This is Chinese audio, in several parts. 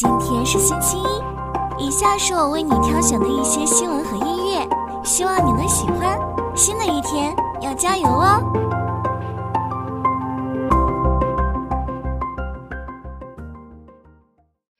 今天是星期一，以下是我为你挑选的一些新闻和音乐，希望你能喜欢。新的一天要加油哦！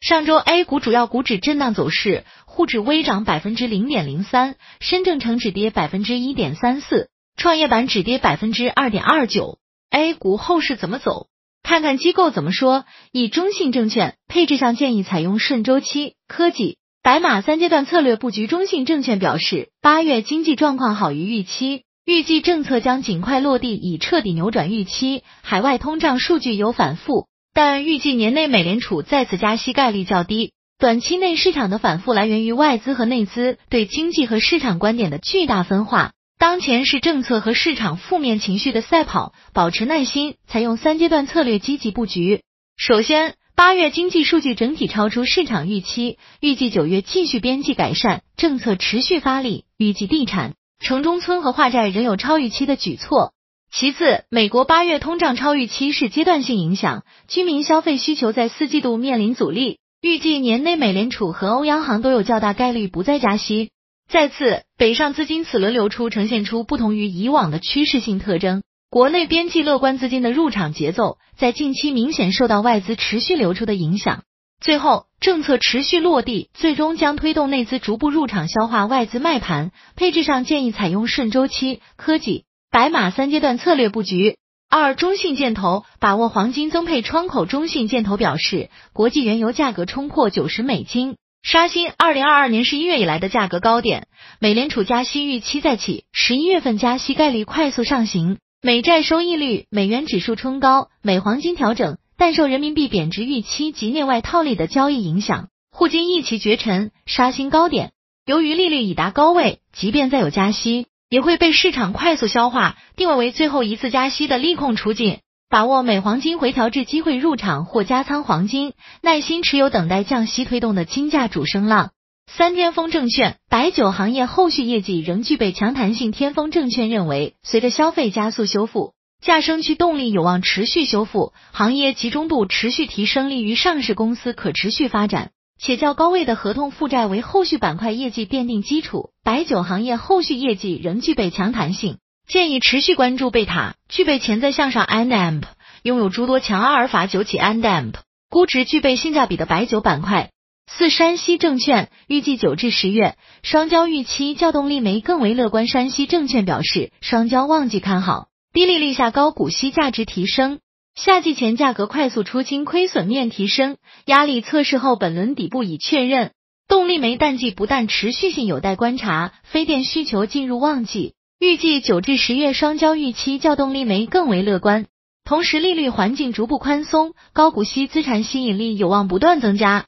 上周 A 股主要股指震荡走势，沪指微涨百分之零点零三，深证成指跌百分之一点三四，创业板指跌百分之二点二九。A 股后市怎么走？看看机构怎么说。以中信证券配置上建议采用顺周期、科技、白马三阶段策略布局。中信证券表示，八月经济状况好于预期，预计政策将尽快落地，以彻底扭转预期。海外通胀数据有反复，但预计年内美联储再次加息概率较低。短期内市场的反复来源于外资和内资对经济和市场观点的巨大分化。当前是政策和市场负面情绪的赛跑，保持耐心，采用三阶段策略积极布局。首先，八月经济数据整体超出市场预期，预计九月继续边际改善，政策持续发力，预计地产、城中村和化债仍有超预期的举措。其次，美国八月通胀超预期是阶段性影响，居民消费需求在四季度面临阻力，预计年内美联储和欧央行都有较大概率不再加息。再次，北上资金此轮流出呈现出不同于以往的趋势性特征。国内边际乐观资金的入场节奏在近期明显受到外资持续流出的影响。最后，政策持续落地，最终将推动内资逐步入场消化外资卖盘。配置上建议采用顺周期、科技、白马三阶段策略布局。二、中信建投把握黄金增配窗口。中信建投表示，国际原油价格冲破九十美金。刷新二零二二年十一月以来的价格高点，美联储加息预期再起，十一月份加息概率快速上行，美债收益率、美元指数冲高，美黄金调整，但受人民币贬值预期及内外套利的交易影响，沪金一骑绝尘，刷新高点。由于利率已达高位，即便再有加息，也会被市场快速消化，定位为最后一次加息的利空出尽。把握美黄金回调至机会入场或加仓黄金，耐心持有等待降息推动的金价主升浪。三天风证券白酒行业后续业绩仍具备强弹性。天风证券认为，随着消费加速修复，价升驱动力有望持续修复，行业集中度持续提升，利于上市公司可持续发展。且较高位的合同负债为后续板块业绩奠定基础，白酒行业后续业绩仍具备强弹性。建议持续关注贝塔，具备潜在向上 NAMP，拥有诸多强阿尔法酒企 NAMP，估值具备性价比的白酒板块。四山西证券预计九至十月双焦预期较动力煤更为乐观。山西证券表示，双焦旺季看好，低利率下高股息价值提升，夏季前价格快速出清，亏损面提升，压力测试后本轮底部已确认。动力煤淡季不但持续性有待观察，非电需求进入旺季。预计九至十月双交预期较动力煤更为乐观，同时利率环境逐步宽松，高股息资产吸引力有望不断增加。